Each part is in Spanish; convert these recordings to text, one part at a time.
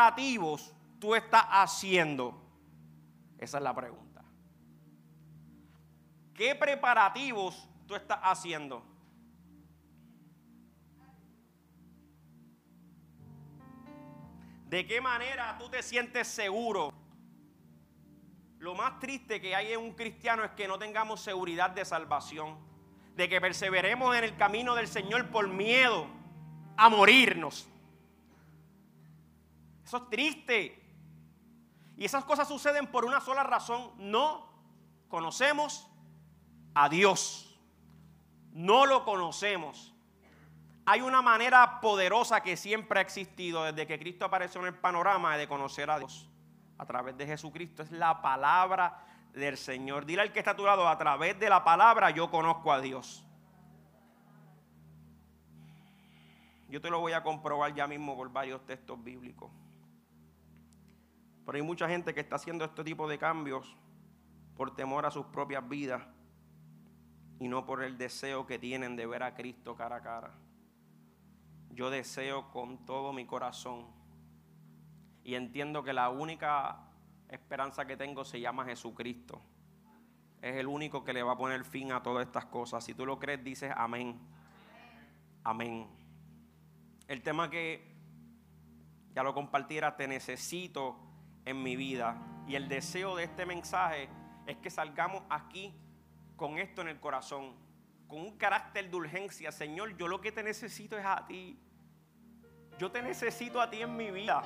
preparativos tú estás haciendo? Esa es la pregunta. ¿Qué preparativos tú estás haciendo? ¿De qué manera tú te sientes seguro? Lo más triste que hay en un cristiano es que no tengamos seguridad de salvación, de que perseveremos en el camino del Señor por miedo a morirnos. Eso es triste. Y esas cosas suceden por una sola razón. No conocemos a Dios. No lo conocemos. Hay una manera poderosa que siempre ha existido desde que Cristo apareció en el panorama de conocer a Dios a través de Jesucristo. Es la palabra del Señor. Dile al que está a tu lado, a través de la palabra yo conozco a Dios. Yo te lo voy a comprobar ya mismo por varios textos bíblicos. Pero hay mucha gente que está haciendo este tipo de cambios por temor a sus propias vidas y no por el deseo que tienen de ver a Cristo cara a cara yo deseo con todo mi corazón y entiendo que la única esperanza que tengo se llama Jesucristo. Es el único que le va a poner fin a todas estas cosas. Si tú lo crees, dices amén. Amén. El tema que ya lo compartiera, te necesito en mi vida. Y el deseo de este mensaje es que salgamos aquí con esto en el corazón con un carácter de urgencia, Señor, yo lo que te necesito es a ti. Yo te necesito a ti en mi vida.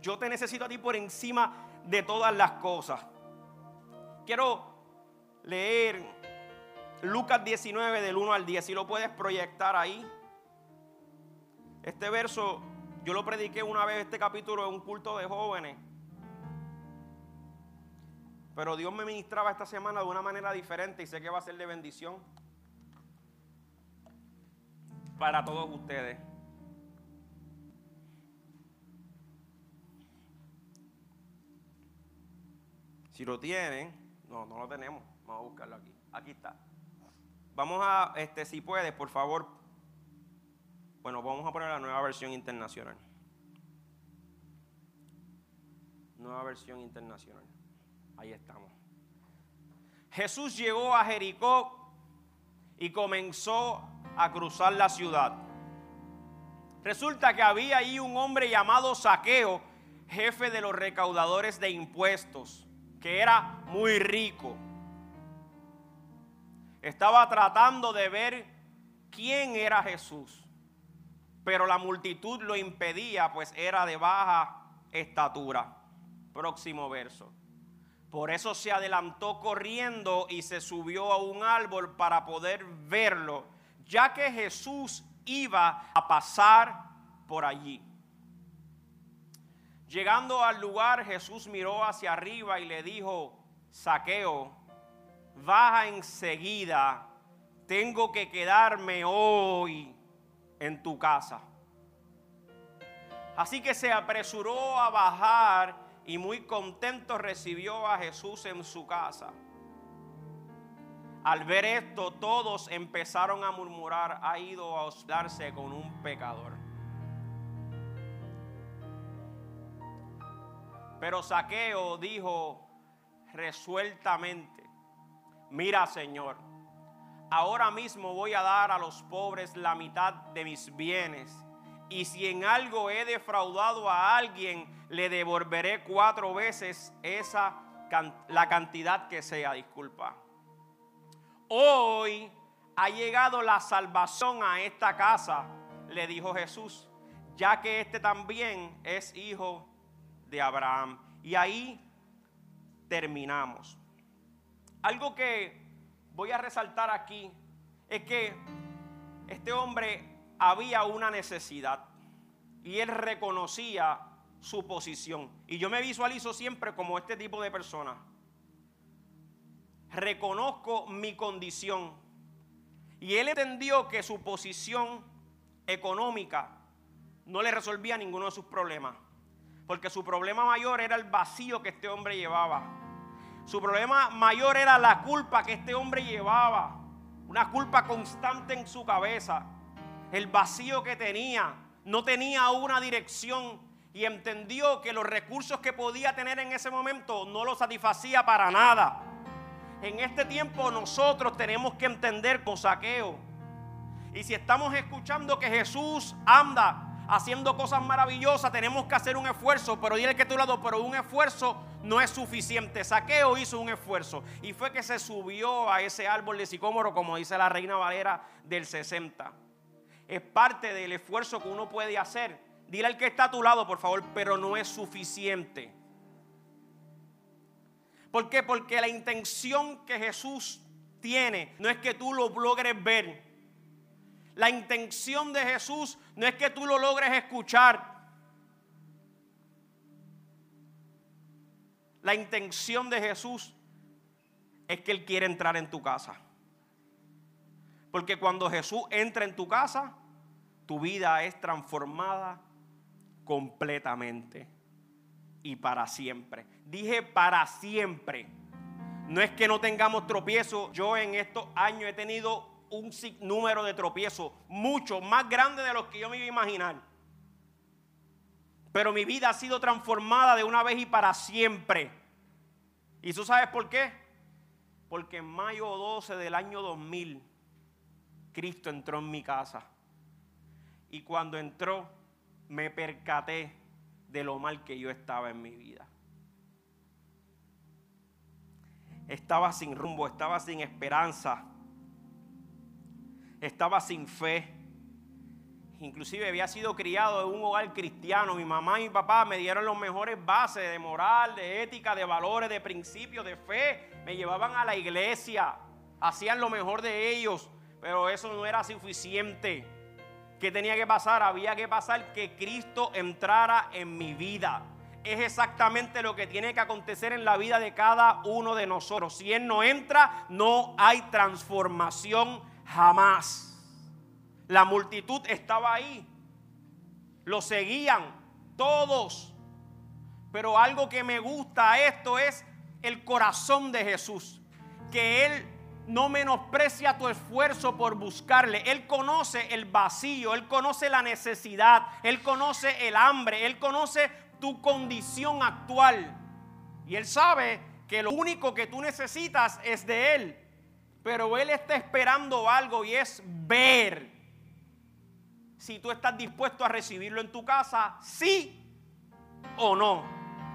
Yo te necesito a ti por encima de todas las cosas. Quiero leer Lucas 19 del 1 al 10, si lo puedes proyectar ahí. Este verso yo lo prediqué una vez este capítulo en un culto de jóvenes. Pero Dios me ministraba esta semana de una manera diferente y sé que va a ser de bendición para todos ustedes. Si lo tienen, no, no lo tenemos. Vamos a buscarlo aquí. Aquí está. Vamos a, este, si puedes, por favor. Bueno, vamos a poner la nueva versión internacional. Nueva versión internacional. Ahí estamos. Jesús llegó a Jericó y comenzó a cruzar la ciudad. Resulta que había ahí un hombre llamado Saqueo, jefe de los recaudadores de impuestos, que era muy rico. Estaba tratando de ver quién era Jesús, pero la multitud lo impedía, pues era de baja estatura. Próximo verso. Por eso se adelantó corriendo y se subió a un árbol para poder verlo, ya que Jesús iba a pasar por allí. Llegando al lugar, Jesús miró hacia arriba y le dijo, Saqueo, baja enseguida, tengo que quedarme hoy en tu casa. Así que se apresuró a bajar y muy contento recibió a Jesús en su casa. Al ver esto, todos empezaron a murmurar, ha ido a hospedarse con un pecador. Pero Saqueo dijo resueltamente, mira Señor, ahora mismo voy a dar a los pobres la mitad de mis bienes y si en algo he defraudado a alguien, le devolveré cuatro veces esa la cantidad que sea, disculpa. Hoy ha llegado la salvación a esta casa, le dijo Jesús, ya que este también es hijo de Abraham. Y ahí terminamos. Algo que voy a resaltar aquí es que este hombre había una necesidad y él reconocía su posición. Y yo me visualizo siempre como este tipo de persona. Reconozco mi condición. Y él entendió que su posición económica no le resolvía ninguno de sus problemas. Porque su problema mayor era el vacío que este hombre llevaba. Su problema mayor era la culpa que este hombre llevaba. Una culpa constante en su cabeza el vacío que tenía, no tenía una dirección y entendió que los recursos que podía tener en ese momento no lo satisfacía para nada. En este tiempo nosotros tenemos que entender con saqueo. Y si estamos escuchando que Jesús anda haciendo cosas maravillosas, tenemos que hacer un esfuerzo. Pero dile que tu lado, pero un esfuerzo no es suficiente. Saqueo hizo un esfuerzo y fue que se subió a ese árbol de sicómoro, como dice la Reina Valera del 60. Es parte del esfuerzo que uno puede hacer. Dile al que está a tu lado, por favor, pero no es suficiente. ¿Por qué? Porque la intención que Jesús tiene no es que tú lo logres ver. La intención de Jesús no es que tú lo logres escuchar. La intención de Jesús es que Él quiere entrar en tu casa. Porque cuando Jesús entra en tu casa, tu vida es transformada completamente y para siempre. Dije para siempre. No es que no tengamos tropiezo. Yo en estos años he tenido un número de tropiezos mucho más grande de los que yo me iba a imaginar. Pero mi vida ha sido transformada de una vez y para siempre. ¿Y tú sabes por qué? Porque en mayo 12 del año 2000, Cristo entró en mi casa. Y cuando entró, me percaté de lo mal que yo estaba en mi vida. Estaba sin rumbo, estaba sin esperanza, estaba sin fe. Inclusive había sido criado en un hogar cristiano. Mi mamá y mi papá me dieron los mejores bases de moral, de ética, de valores, de principios, de fe. Me llevaban a la iglesia, hacían lo mejor de ellos, pero eso no era suficiente. ¿Qué tenía que pasar? Había que pasar que Cristo entrara en mi vida. Es exactamente lo que tiene que acontecer en la vida de cada uno de nosotros. Si Él no entra, no hay transformación jamás. La multitud estaba ahí. Lo seguían todos. Pero algo que me gusta esto es el corazón de Jesús. Que Él no menosprecia tu esfuerzo por buscarle. Él conoce el vacío, Él conoce la necesidad, Él conoce el hambre, Él conoce tu condición actual. Y Él sabe que lo único que tú necesitas es de Él. Pero Él está esperando algo y es ver si tú estás dispuesto a recibirlo en tu casa, sí o no.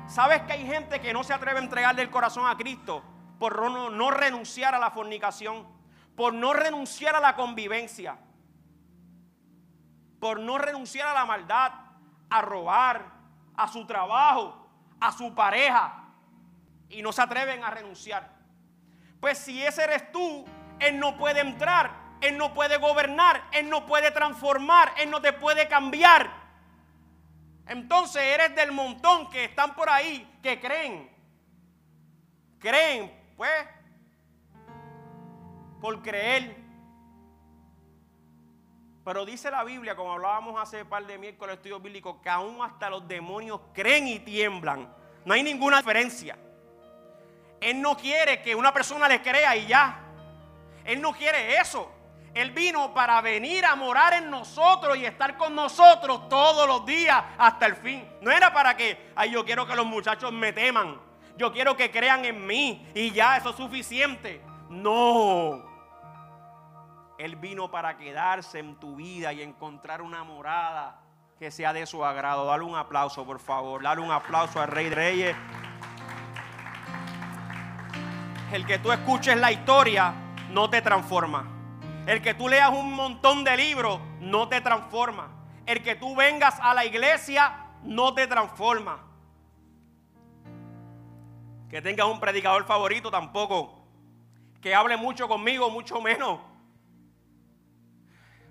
¿Sabes que hay gente que no se atreve a entregarle el corazón a Cristo? por no, renunciar a la fornicación, por no renunciar a la convivencia, por no renunciar a la maldad, a robar, a su trabajo, a su pareja, y no se atreven a renunciar. Pues si ese eres tú, Él no puede entrar, Él no puede gobernar, Él no puede transformar, Él no te puede cambiar. Entonces eres del montón que están por ahí, que creen, creen pues, por creer. Pero dice la Biblia, como hablábamos hace par de miércoles estudio bíblico, que aún hasta los demonios creen y tiemblan. No hay ninguna diferencia. Él no quiere que una persona le crea y ya. Él no quiere eso. Él vino para venir a morar en nosotros y estar con nosotros todos los días hasta el fin. No era para que, ay, yo quiero que los muchachos me teman. Yo quiero que crean en mí y ya eso es suficiente. No. Él vino para quedarse en tu vida y encontrar una morada que sea de su agrado. Dale un aplauso, por favor. Dale un aplauso al Rey de Reyes. El que tú escuches la historia no te transforma. El que tú leas un montón de libros no te transforma. El que tú vengas a la iglesia no te transforma que tengas un predicador favorito tampoco, que hable mucho conmigo, mucho menos.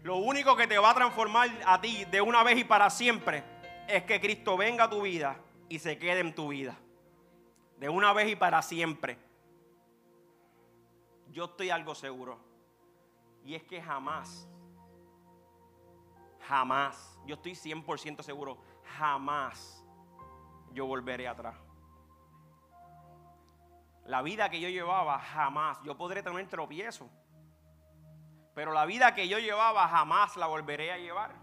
Lo único que te va a transformar a ti de una vez y para siempre es que Cristo venga a tu vida y se quede en tu vida. De una vez y para siempre. Yo estoy algo seguro. Y es que jamás, jamás, yo estoy 100% seguro, jamás yo volveré atrás. La vida que yo llevaba jamás, yo podré tener tropiezo, pero la vida que yo llevaba jamás la volveré a llevar.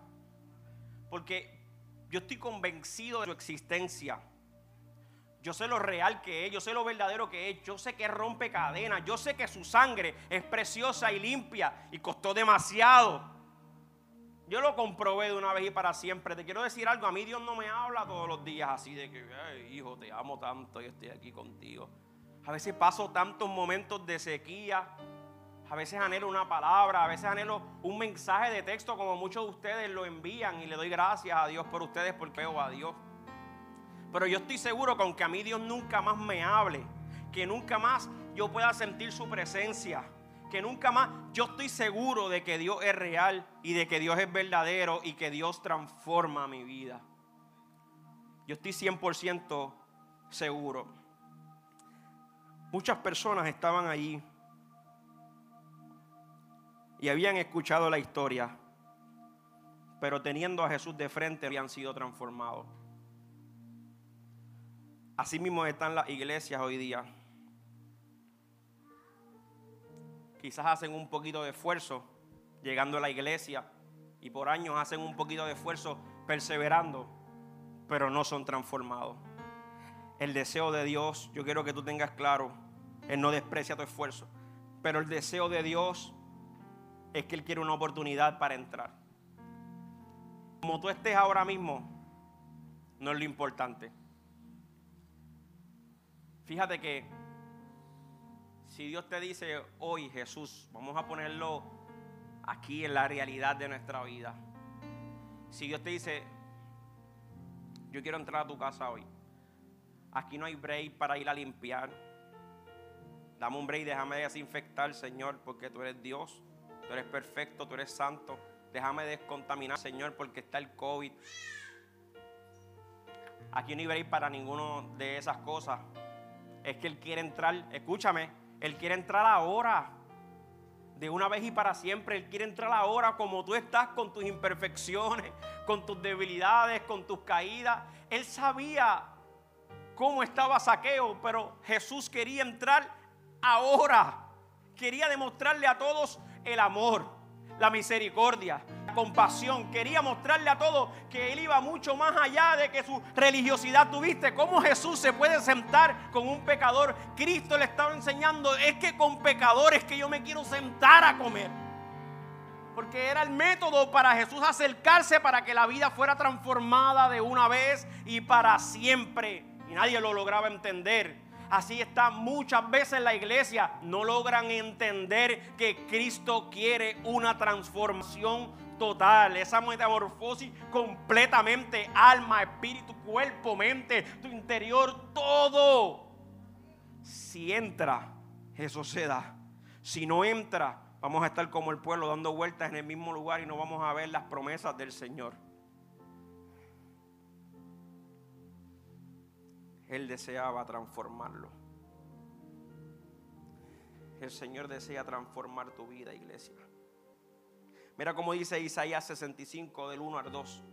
Porque Yo estoy convencido de su existencia. Yo sé lo real que es, yo sé lo verdadero que es, yo sé que rompe cadenas, yo sé que su sangre es preciosa y limpia y costó demasiado. Yo lo comprobé de una vez y para siempre. Te quiero decir algo, a mí Dios no me habla todos los días así de que, hijo, te amo tanto y estoy aquí contigo. A veces paso tantos momentos de sequía, a veces anhelo una palabra, a veces anhelo un mensaje de texto como muchos de ustedes lo envían y le doy gracias a Dios por ustedes porque veo a Dios. Pero yo estoy seguro que aunque a mí Dios nunca más me hable, que nunca más yo pueda sentir su presencia, que nunca más yo estoy seguro de que Dios es real y de que Dios es verdadero y que Dios transforma mi vida. Yo estoy 100% seguro. Muchas personas estaban allí y habían escuchado la historia, pero teniendo a Jesús de frente habían sido transformados. Así mismo están las iglesias hoy día. Quizás hacen un poquito de esfuerzo llegando a la iglesia y por años hacen un poquito de esfuerzo perseverando, pero no son transformados. El deseo de Dios, yo quiero que tú tengas claro, Él no desprecia tu esfuerzo, pero el deseo de Dios es que Él quiere una oportunidad para entrar. Como tú estés ahora mismo, no es lo importante. Fíjate que si Dios te dice hoy, Jesús, vamos a ponerlo aquí en la realidad de nuestra vida. Si Dios te dice, yo quiero entrar a tu casa hoy, aquí no hay break para ir a limpiar. Dame un break, déjame desinfectar, Señor, porque tú eres Dios tú eres perfecto, tú eres santo. Déjame descontaminar, Señor, porque está el COVID. Aquí no a ir para ninguno de esas cosas. Es que Él quiere entrar, escúchame, Él quiere entrar ahora. De una vez y para siempre. Él quiere entrar ahora como tú estás con tus imperfecciones, con tus debilidades, con tus caídas. Él sabía cómo estaba Saqueo, pero Jesús quería entrar ahora. Quería demostrarle a todos el amor, la misericordia, compasión. Quería mostrarle a todos que Él iba mucho más allá de que su religiosidad tuviste. ¿Cómo Jesús se puede sentar con un pecador? Cristo le estaba enseñando, es que con pecadores que yo me quiero sentar a comer. Porque era el método para Jesús acercarse para que la vida fuera transformada de una vez y para siempre. Y nadie lo lograba entender. Así está muchas veces la iglesia. No logran entender que Cristo quiere una transformación total, esa metamorfosis completamente, alma, espíritu, cuerpo, mente, tu interior, todo. Si entra, eso se da. Si no entra, vamos a estar como el pueblo dando vueltas en el mismo lugar y no vamos a ver las promesas del Señor. Él deseaba transformarlo. El Señor desea transformar tu vida, iglesia. Mira cómo dice Isaías 65 del 1 al 2.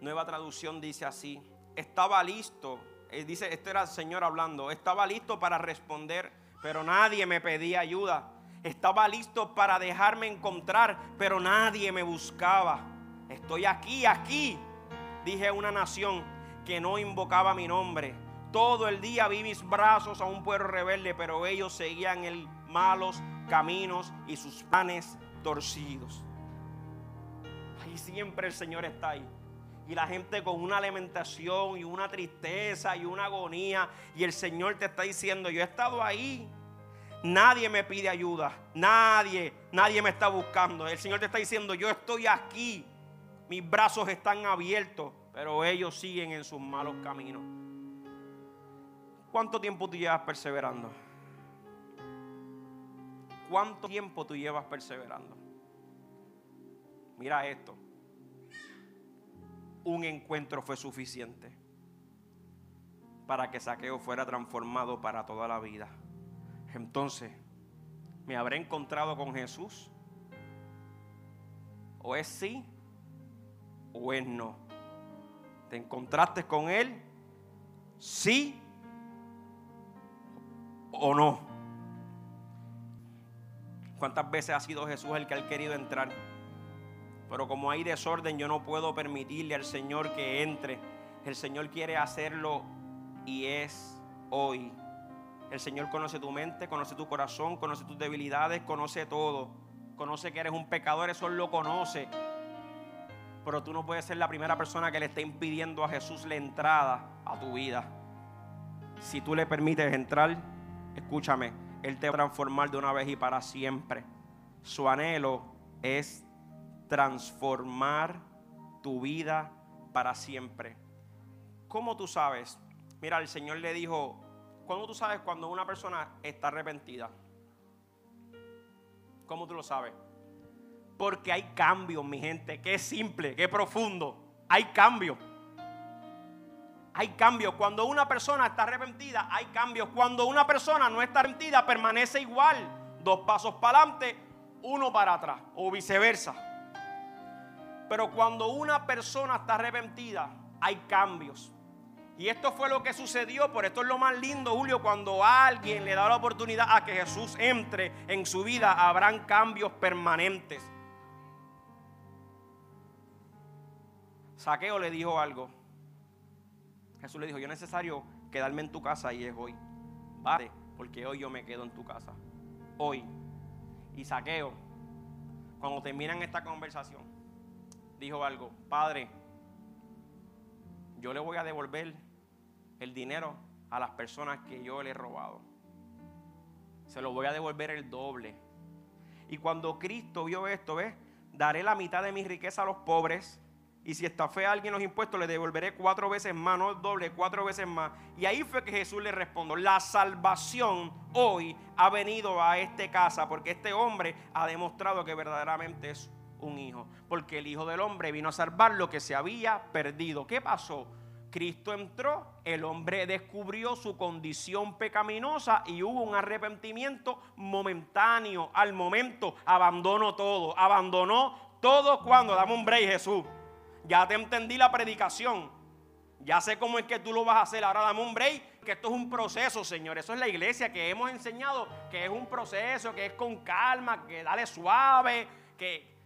Nueva traducción dice así. Estaba listo, eh, dice, este era el Señor hablando, estaba listo para responder, pero nadie me pedía ayuda. Estaba listo para dejarme encontrar, pero nadie me buscaba. Estoy aquí, aquí, dije una nación que no invocaba mi nombre todo el día vi mis brazos a un pueblo rebelde, pero ellos seguían en malos caminos y sus planes torcidos. Siempre el Señor está ahí. Y la gente con una lamentación y una tristeza y una agonía. Y el Señor te está diciendo, yo he estado ahí. Nadie me pide ayuda. Nadie, nadie me está buscando. El Señor te está diciendo, yo estoy aquí. Mis brazos están abiertos. Pero ellos siguen en sus malos caminos. ¿Cuánto tiempo tú llevas perseverando? ¿Cuánto tiempo tú llevas perseverando? Mira esto. Un encuentro fue suficiente para que Saqueo fuera transformado para toda la vida. Entonces, ¿me habré encontrado con Jesús? ¿O es sí o es no? ¿Te encontraste con Él? Sí o no. ¿Cuántas veces ha sido Jesús el que ha querido entrar? Pero como hay desorden, yo no puedo permitirle al Señor que entre. El Señor quiere hacerlo y es hoy. El Señor conoce tu mente, conoce tu corazón, conoce tus debilidades, conoce todo. Conoce que eres un pecador, eso lo conoce. Pero tú no puedes ser la primera persona que le esté impidiendo a Jesús la entrada a tu vida. Si tú le permites entrar, escúchame, Él te va a transformar de una vez y para siempre. Su anhelo es transformar tu vida para siempre. ¿Cómo tú sabes? Mira, el Señor le dijo, ¿cómo tú sabes cuando una persona está arrepentida? ¿Cómo tú lo sabes? Porque hay cambios, mi gente, es simple, es profundo. Hay cambios. Hay cambios. Cuando una persona está arrepentida, hay cambios. Cuando una persona no está arrepentida, permanece igual. Dos pasos para adelante, uno para atrás, o viceversa. Pero cuando una persona está arrepentida, hay cambios. Y esto fue lo que sucedió, por esto es lo más lindo, Julio, cuando alguien le da la oportunidad a que Jesús entre en su vida, habrán cambios permanentes. Saqueo le dijo algo. Jesús le dijo, yo es necesario quedarme en tu casa y es hoy. Vale, porque hoy yo me quedo en tu casa. Hoy. Y Saqueo, cuando terminan esta conversación, dijo algo, Padre, yo le voy a devolver el dinero a las personas que yo le he robado. Se lo voy a devolver el doble. Y cuando Cristo vio esto, ¿ves? Daré la mitad de mi riqueza a los pobres. Y si está fe a alguien los impuestos, le devolveré cuatro veces más, no doble, cuatro veces más. Y ahí fue que Jesús le respondió, la salvación hoy ha venido a esta casa porque este hombre ha demostrado que verdaderamente es un hijo. Porque el Hijo del Hombre vino a salvar lo que se había perdido. ¿Qué pasó? Cristo entró, el hombre descubrió su condición pecaminosa y hubo un arrepentimiento momentáneo. Al momento abandonó todo, abandonó todo cuando, dame un break Jesús. Ya te entendí la predicación. Ya sé cómo es que tú lo vas a hacer. Ahora dame un break, que esto es un proceso, Señor. Eso es la iglesia que hemos enseñado, que es un proceso, que es con calma, que dale suave, que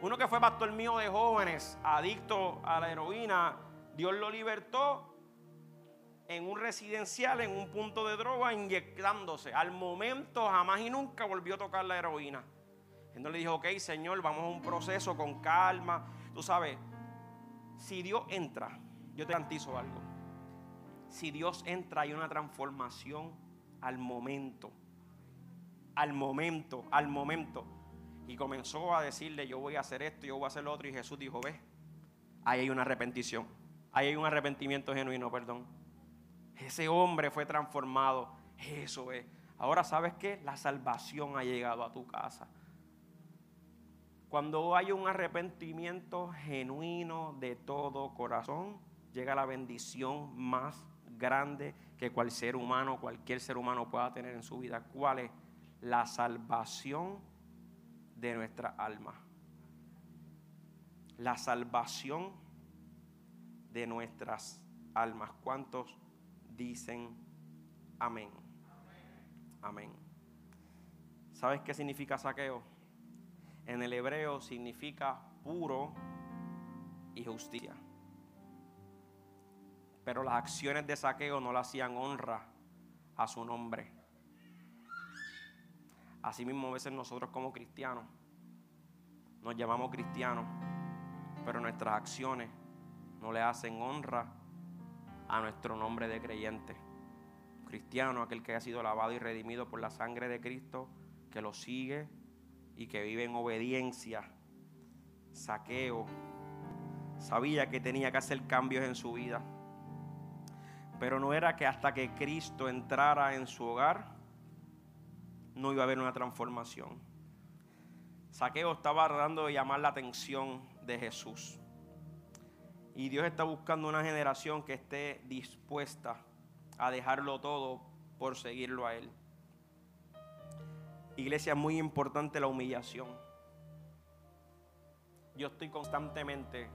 uno que fue pastor mío de jóvenes, adicto a la heroína, Dios lo libertó en un residencial, en un punto de droga, inyectándose. Al momento jamás y nunca volvió a tocar la heroína. Entonces le dijo, ok, Señor, vamos a un proceso con calma. Tú sabes, si Dios entra, yo te garantizo algo. Si Dios entra, hay una transformación al momento. Al momento, al momento. Y comenzó a decirle, yo voy a hacer esto, yo voy a hacer lo otro. Y Jesús dijo, ve, ahí hay una arrepentición. Ahí hay un arrepentimiento genuino, perdón. Ese hombre fue transformado. Eso es. Ahora sabes que la salvación ha llegado a tu casa. Cuando hay un arrepentimiento genuino de todo corazón, llega la bendición más grande que cual ser humano, cualquier ser humano pueda tener en su vida. ¿Cuál es? La salvación de nuestra alma. La salvación de nuestras almas. ¿Cuántos dicen amén? Amén. ¿Sabes qué significa saqueo? En el hebreo significa puro y justicia. Pero las acciones de saqueo no le hacían honra a su nombre. Asimismo, a veces nosotros como cristianos nos llamamos cristianos, pero nuestras acciones no le hacen honra a nuestro nombre de creyente. Cristiano, aquel que ha sido lavado y redimido por la sangre de Cristo, que lo sigue y que vive en obediencia. Saqueo. Sabía que tenía que hacer cambios en su vida. Pero no era que hasta que Cristo entrara en su hogar, no iba a haber una transformación. Saqueo estaba tratando de llamar la atención de Jesús. Y Dios está buscando una generación que esté dispuesta a dejarlo todo por seguirlo a Él. Iglesia, es muy importante la humillación. Yo estoy constantemente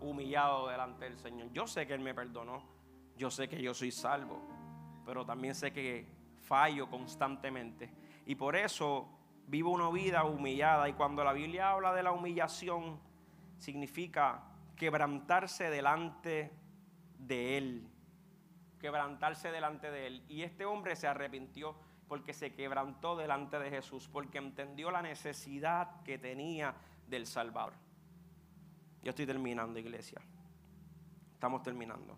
humillado delante del Señor. Yo sé que Él me perdonó. Yo sé que yo soy salvo. Pero también sé que fallo constantemente. Y por eso vive una vida humillada. Y cuando la Biblia habla de la humillación, significa quebrantarse delante de Él. Quebrantarse delante de Él. Y este hombre se arrepintió porque se quebrantó delante de Jesús, porque entendió la necesidad que tenía del Salvador. Yo estoy terminando, iglesia. Estamos terminando.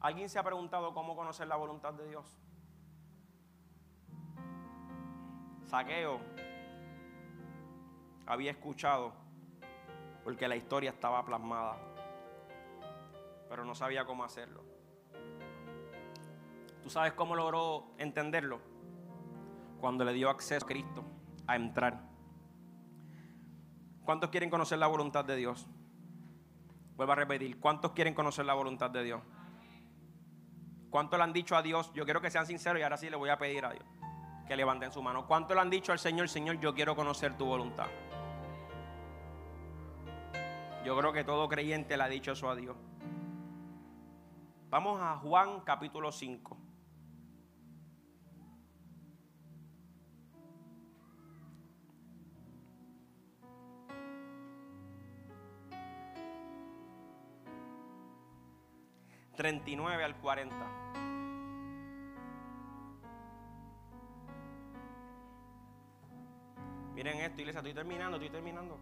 ¿Alguien se ha preguntado cómo conocer la voluntad de Dios? Saqueo había escuchado porque la historia estaba plasmada, pero no sabía cómo hacerlo. ¿Tú sabes cómo logró entenderlo? Cuando le dio acceso a Cristo a entrar. ¿Cuántos quieren conocer la voluntad de Dios? Vuelvo a repetir, ¿cuántos quieren conocer la voluntad de Dios? ¿Cuántos le han dicho a Dios? Yo quiero que sean sinceros y ahora sí le voy a pedir a Dios que levanten su mano. ¿Cuántos le han dicho al Señor, Señor, yo quiero conocer tu voluntad? Yo creo que todo creyente le ha dicho eso a Dios. Vamos a Juan capítulo 5. ...39 al 40. Miren esto, iglesia, estoy terminando, estoy terminando.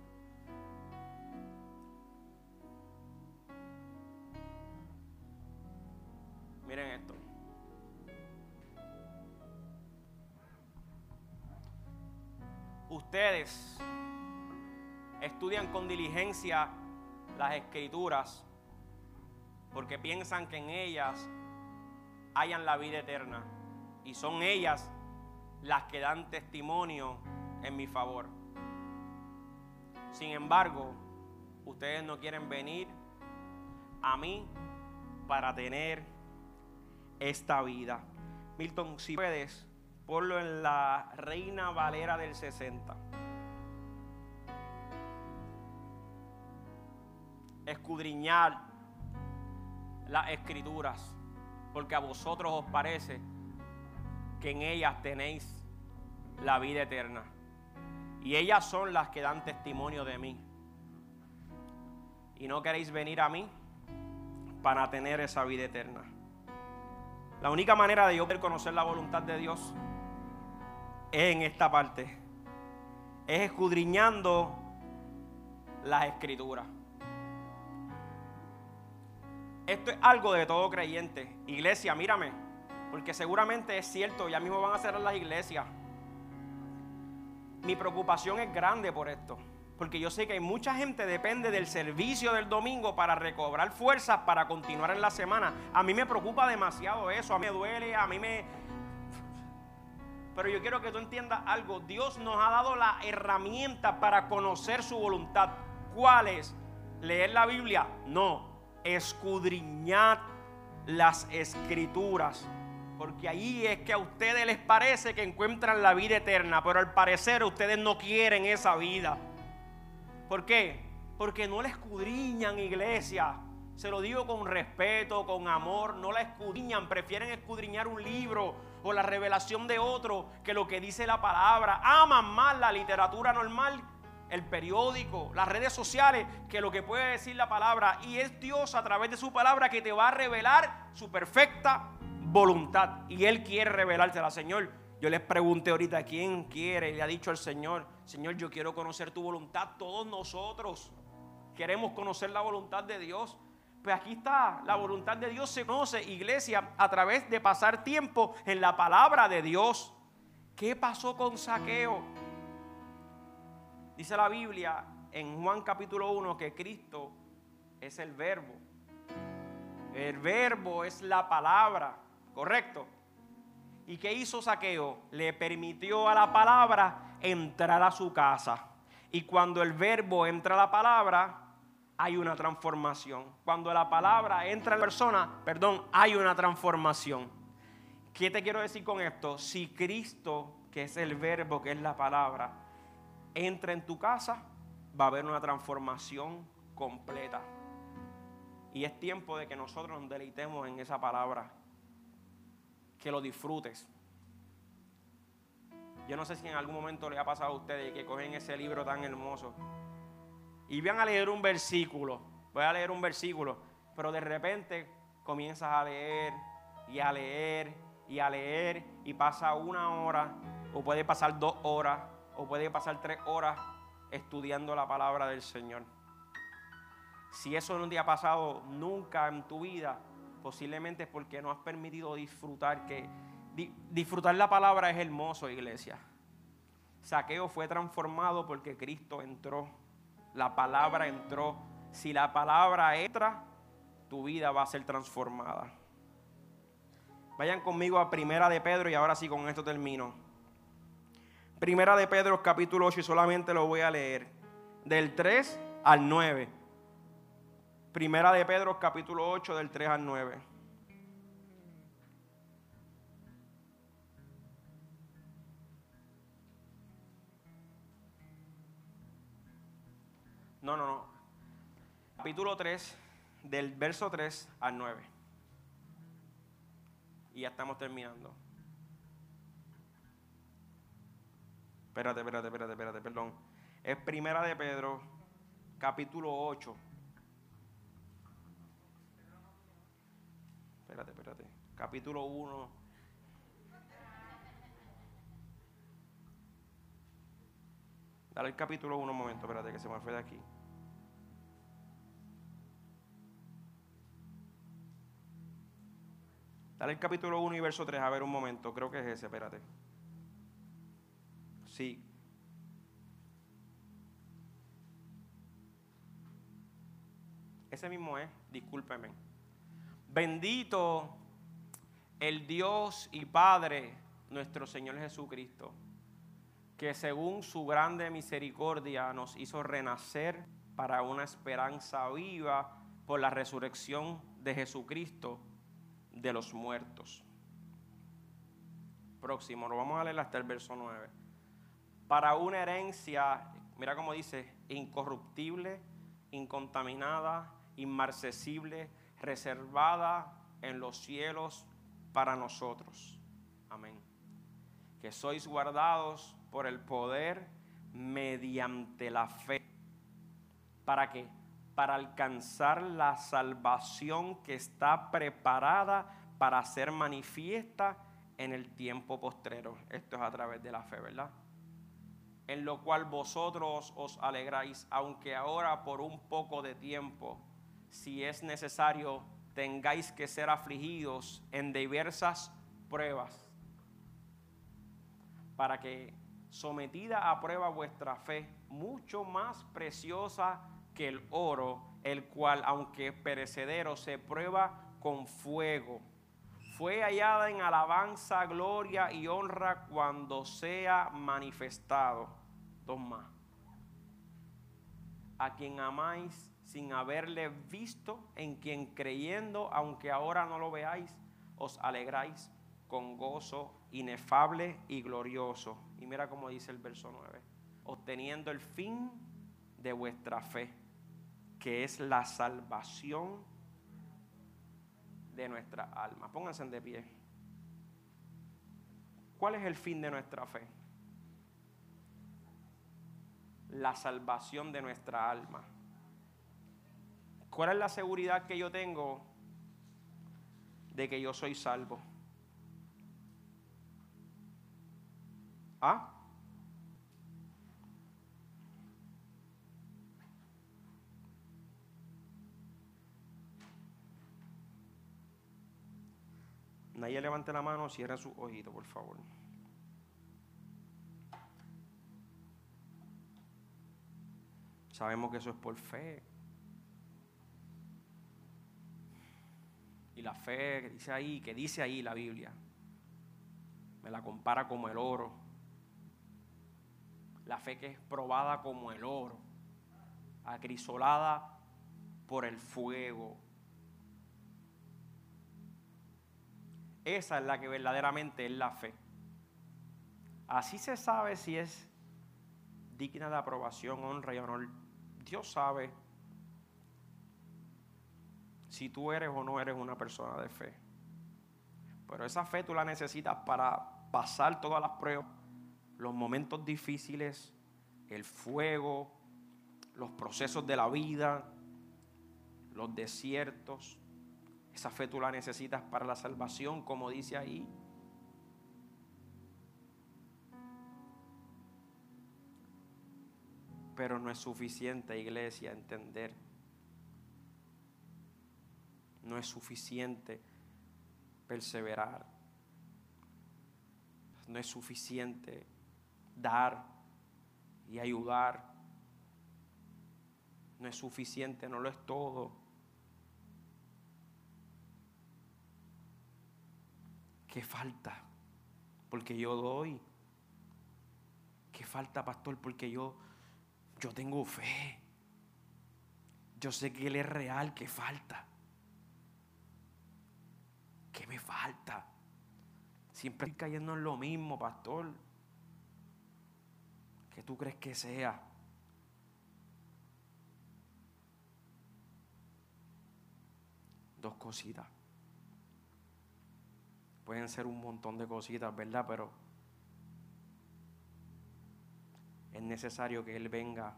Miren esto. Ustedes estudian con diligencia las escrituras porque piensan que en ellas hayan la vida eterna y son ellas las que dan testimonio en mi favor. Sin embargo, ustedes no quieren venir a mí para tener esta vida. Milton, si puedes, ponlo en la Reina Valera del 60. Escudriñar las escrituras, porque a vosotros os parece que en ellas tenéis la vida eterna. Y ellas son las que dan testimonio de mí. Y no queréis venir a mí para tener esa vida eterna. La única manera de yo poder conocer la voluntad de Dios es en esta parte. Es escudriñando las escrituras. Esto es algo de todo creyente. Iglesia, mírame. Porque seguramente es cierto, ya mismo van a cerrar las iglesias. Mi preocupación es grande por esto. Porque yo sé que mucha gente depende del servicio del domingo para recobrar fuerzas para continuar en la semana. A mí me preocupa demasiado eso, a mí me duele, a mí me... Pero yo quiero que tú entiendas algo. Dios nos ha dado la herramienta para conocer su voluntad. ¿Cuál es? ¿Leer la Biblia? No. Escudriñad las escrituras. Porque ahí es que a ustedes les parece que encuentran la vida eterna, pero al parecer ustedes no quieren esa vida. ¿Por qué? Porque no la escudriñan, iglesia. Se lo digo con respeto, con amor. No la escudriñan. Prefieren escudriñar un libro o la revelación de otro que lo que dice la palabra. Aman más la literatura normal, el periódico, las redes sociales, que lo que puede decir la palabra. Y es Dios a través de su palabra que te va a revelar su perfecta voluntad. Y Él quiere revelársela, Señor. Yo les pregunté ahorita, ¿quién quiere? Le ha dicho el Señor, Señor, yo quiero conocer tu voluntad. Todos nosotros queremos conocer la voluntad de Dios. Pues aquí está, la voluntad de Dios se conoce, iglesia, a través de pasar tiempo en la palabra de Dios. ¿Qué pasó con Saqueo? Dice la Biblia en Juan capítulo 1 que Cristo es el verbo. El verbo es la palabra, ¿correcto? ¿Y qué hizo Saqueo? Le permitió a la palabra entrar a su casa. Y cuando el verbo entra a la palabra, hay una transformación. Cuando la palabra entra en la persona, perdón, hay una transformación. ¿Qué te quiero decir con esto? Si Cristo, que es el verbo, que es la palabra, entra en tu casa, va a haber una transformación completa. Y es tiempo de que nosotros nos deleitemos en esa palabra que lo disfrutes. Yo no sé si en algún momento le ha pasado a ustedes que cogen ese libro tan hermoso y van a leer un versículo. Voy a leer un versículo, pero de repente comienzas a leer y a leer y a leer y pasa una hora o puede pasar dos horas o puede pasar tres horas estudiando la palabra del Señor. Si eso no te ha pasado nunca en tu vida, posiblemente es porque no has permitido disfrutar que disfrutar la palabra es hermoso, iglesia. Saqueo fue transformado porque Cristo entró. La palabra entró. Si la palabra entra, tu vida va a ser transformada. Vayan conmigo a Primera de Pedro y ahora sí con esto termino. Primera de Pedro capítulo 8 y solamente lo voy a leer del 3 al 9. Primera de Pedro capítulo 8 del 3 al 9. No, no, no. Capítulo 3, del verso 3 al 9. Y ya estamos terminando. Espérate, espérate, espérate, espérate, perdón. Es primera de Pedro, capítulo 8. Espérate, espérate. Capítulo 1. Dale el capítulo 1 un momento, espérate, que se me fue de aquí. Dale el capítulo 1 y verso 3, a ver un momento, creo que es ese, espérate. Sí. Ese mismo es, discúlpeme. Bendito el Dios y Padre, nuestro Señor Jesucristo, que según su grande misericordia nos hizo renacer para una esperanza viva por la resurrección de Jesucristo de los muertos. Próximo, lo vamos a leer hasta el verso 9. Para una herencia, mira cómo dice, incorruptible, incontaminada, inmarcesible, reservada en los cielos para nosotros. Amén. Que sois guardados por el poder mediante la fe. ¿Para qué? para alcanzar la salvación que está preparada para ser manifiesta en el tiempo postrero. Esto es a través de la fe, ¿verdad? En lo cual vosotros os alegráis, aunque ahora por un poco de tiempo, si es necesario, tengáis que ser afligidos en diversas pruebas, para que sometida a prueba vuestra fe, mucho más preciosa que el oro, el cual, aunque perecedero, se prueba con fuego. Fue hallada en alabanza, gloria y honra cuando sea manifestado. Dos más. A quien amáis sin haberle visto, en quien creyendo, aunque ahora no lo veáis, os alegráis con gozo inefable y glorioso. Y mira cómo dice el verso 9. Obteniendo el fin de vuestra fe que es la salvación de nuestra alma. Pónganse de pie. ¿Cuál es el fin de nuestra fe? La salvación de nuestra alma. ¿Cuál es la seguridad que yo tengo de que yo soy salvo? ¿Ah? Nadie levante la mano, cierra su ojito, por favor. Sabemos que eso es por fe. Y la fe que dice ahí, que dice ahí la Biblia, me la compara como el oro. La fe que es probada como el oro, acrisolada por el fuego. Esa es la que verdaderamente es la fe. Así se sabe si es digna de aprobación, honra y honor. Dios sabe si tú eres o no eres una persona de fe. Pero esa fe tú la necesitas para pasar todas las pruebas, los momentos difíciles, el fuego, los procesos de la vida, los desiertos. Esa fe tú la necesitas para la salvación, como dice ahí. Pero no es suficiente, iglesia, entender. No es suficiente perseverar. No es suficiente dar y ayudar. No es suficiente, no lo es todo. ¿Qué falta? Porque yo doy. ¿Qué falta, pastor? Porque yo, yo tengo fe. Yo sé que Él es real. ¿Qué falta? ¿Qué me falta? Siempre estoy cayendo en lo mismo, pastor. ¿Qué tú crees que sea? Dos cositas. Pueden ser un montón de cositas, ¿verdad? Pero es necesario que Él venga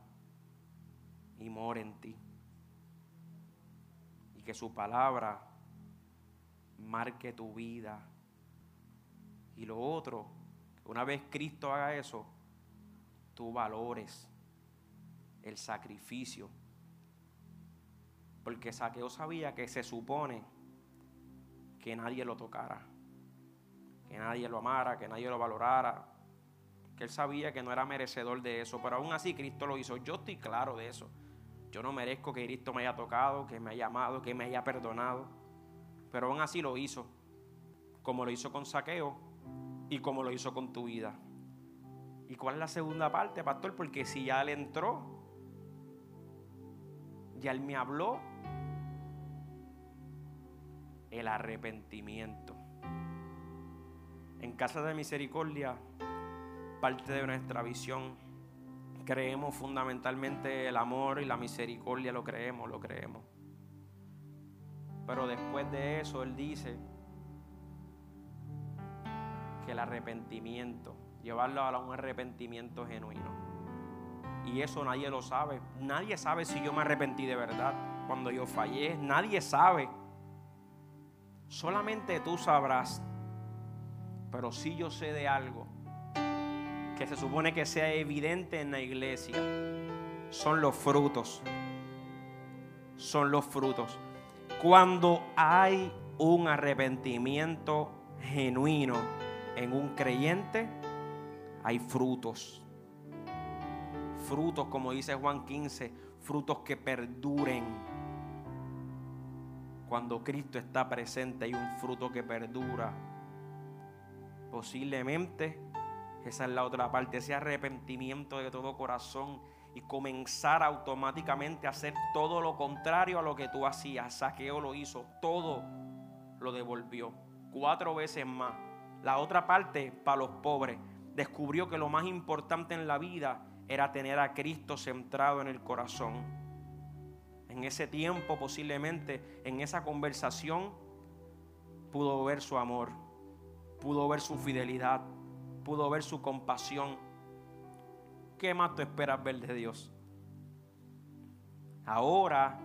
y more en ti. Y que su palabra marque tu vida. Y lo otro, una vez Cristo haga eso, tú valores el sacrificio. Porque Saqueo sabía que se supone que nadie lo tocara, que nadie lo amara, que nadie lo valorara, que él sabía que no era merecedor de eso, pero aún así Cristo lo hizo. Yo estoy claro de eso. Yo no merezco que Cristo me haya tocado, que me haya amado, que me haya perdonado, pero aún así lo hizo, como lo hizo con Saqueo y como lo hizo con tu vida. ¿Y cuál es la segunda parte, pastor? Porque si ya él entró, ya él me habló, el arrepentimiento. En Casa de Misericordia, parte de nuestra visión, creemos fundamentalmente el amor y la misericordia, lo creemos, lo creemos. Pero después de eso, Él dice que el arrepentimiento llevarlo a un arrepentimiento genuino. Y eso nadie lo sabe. Nadie sabe si yo me arrepentí de verdad cuando yo fallé. Nadie sabe. Solamente tú sabrás. Pero si yo sé de algo que se supone que sea evidente en la iglesia. Son los frutos. Son los frutos. Cuando hay un arrepentimiento genuino en un creyente, hay frutos. Frutos, como dice Juan 15, frutos que perduren. Cuando Cristo está presente hay un fruto que perdura. Posiblemente, esa es la otra parte, ese arrepentimiento de todo corazón y comenzar automáticamente a hacer todo lo contrario a lo que tú hacías. Saqueo lo hizo, todo lo devolvió. Cuatro veces más. La otra parte para los pobres descubrió que lo más importante en la vida era tener a Cristo centrado en el corazón. En ese tiempo posiblemente, en esa conversación, pudo ver su amor, pudo ver su fidelidad, pudo ver su compasión. ¿Qué más tú esperas ver de Dios? Ahora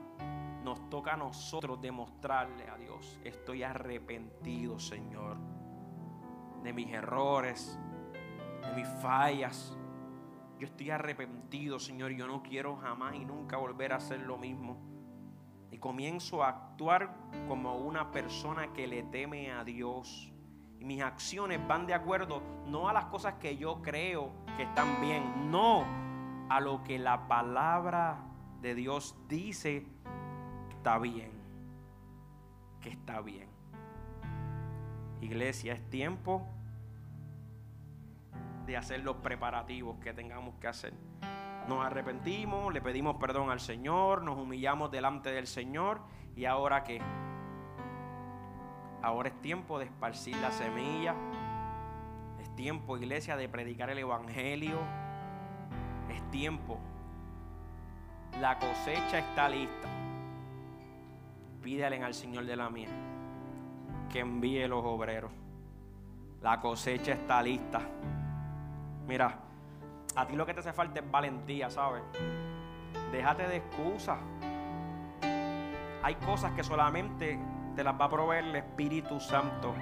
nos toca a nosotros demostrarle a Dios, estoy arrepentido, Señor, de mis errores, de mis fallas. Yo estoy arrepentido, Señor, y yo no quiero jamás y nunca volver a hacer lo mismo. Y comienzo a actuar como una persona que le teme a Dios. Mis acciones van de acuerdo no a las cosas que yo creo que están bien, no a lo que la palabra de Dios dice está bien, que está bien. Iglesia, es tiempo de hacer los preparativos que tengamos que hacer. Nos arrepentimos, le pedimos perdón al Señor, nos humillamos delante del Señor y ahora qué? Ahora es tiempo de esparcir la semilla. Es tiempo, iglesia, de predicar el Evangelio. Es tiempo. La cosecha está lista. Pídale al Señor de la mía que envíe los obreros. La cosecha está lista. Mira, a ti lo que te hace falta es valentía, ¿sabes? Déjate de excusas. Hay cosas que solamente te las va a proveer el Espíritu Santo.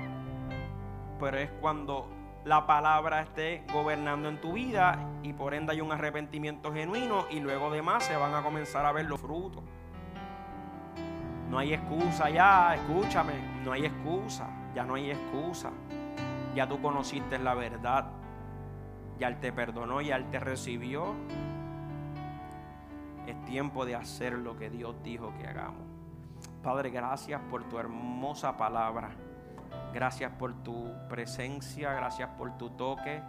Pero es cuando la palabra esté gobernando en tu vida y por ende hay un arrepentimiento genuino y luego de más se van a comenzar a ver los frutos. No hay excusa ya, escúchame, no hay excusa, ya no hay excusa. Ya tú conociste la verdad, ya Él te perdonó, ya Él te recibió. Es tiempo de hacer lo que Dios dijo que hagamos. Padre, gracias por tu hermosa palabra. Gracias por tu presencia, gracias por tu toque.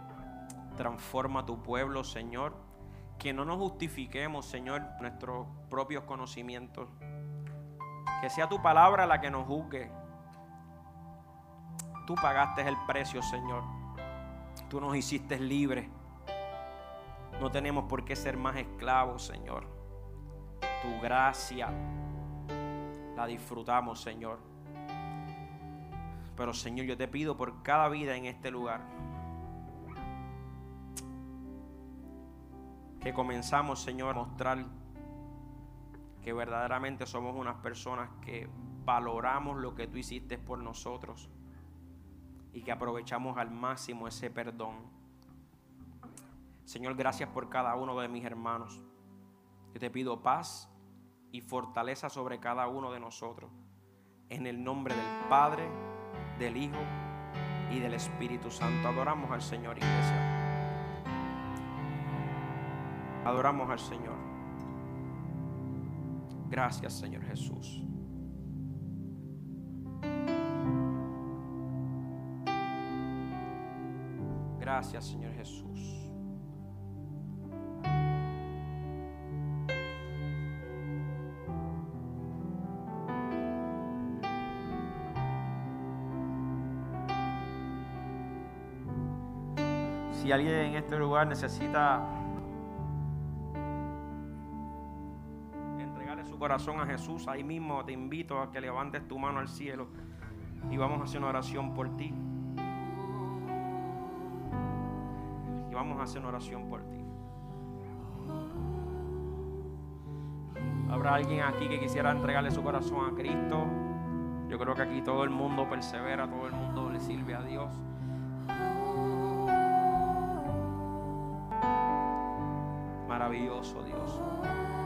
Transforma tu pueblo, Señor. Que no nos justifiquemos, Señor, nuestros propios conocimientos. Que sea tu palabra la que nos juzgue. Tú pagaste el precio, Señor. Tú nos hiciste libres. No tenemos por qué ser más esclavos, Señor. Tu gracia la disfrutamos, Señor. Pero Señor, yo te pido por cada vida en este lugar. Que comenzamos, Señor, a mostrar que verdaderamente somos unas personas que valoramos lo que tú hiciste por nosotros y que aprovechamos al máximo ese perdón. Señor, gracias por cada uno de mis hermanos. Yo te pido paz y fortaleza sobre cada uno de nosotros. En el nombre del Padre, del Hijo y del Espíritu Santo. Adoramos al Señor, iglesia. Adoramos al Señor. Gracias, Señor Jesús. Gracias, Señor Jesús. Si alguien en este lugar necesita entregarle su corazón a Jesús, ahí mismo te invito a que levantes tu mano al cielo y vamos a hacer una oración por ti. Y vamos a hacer una oración por ti. ¿Habrá alguien aquí que quisiera entregarle su corazón a Cristo? Yo creo que aquí todo el mundo persevera, todo el mundo le sirve a Dios. Maravilloso Dios.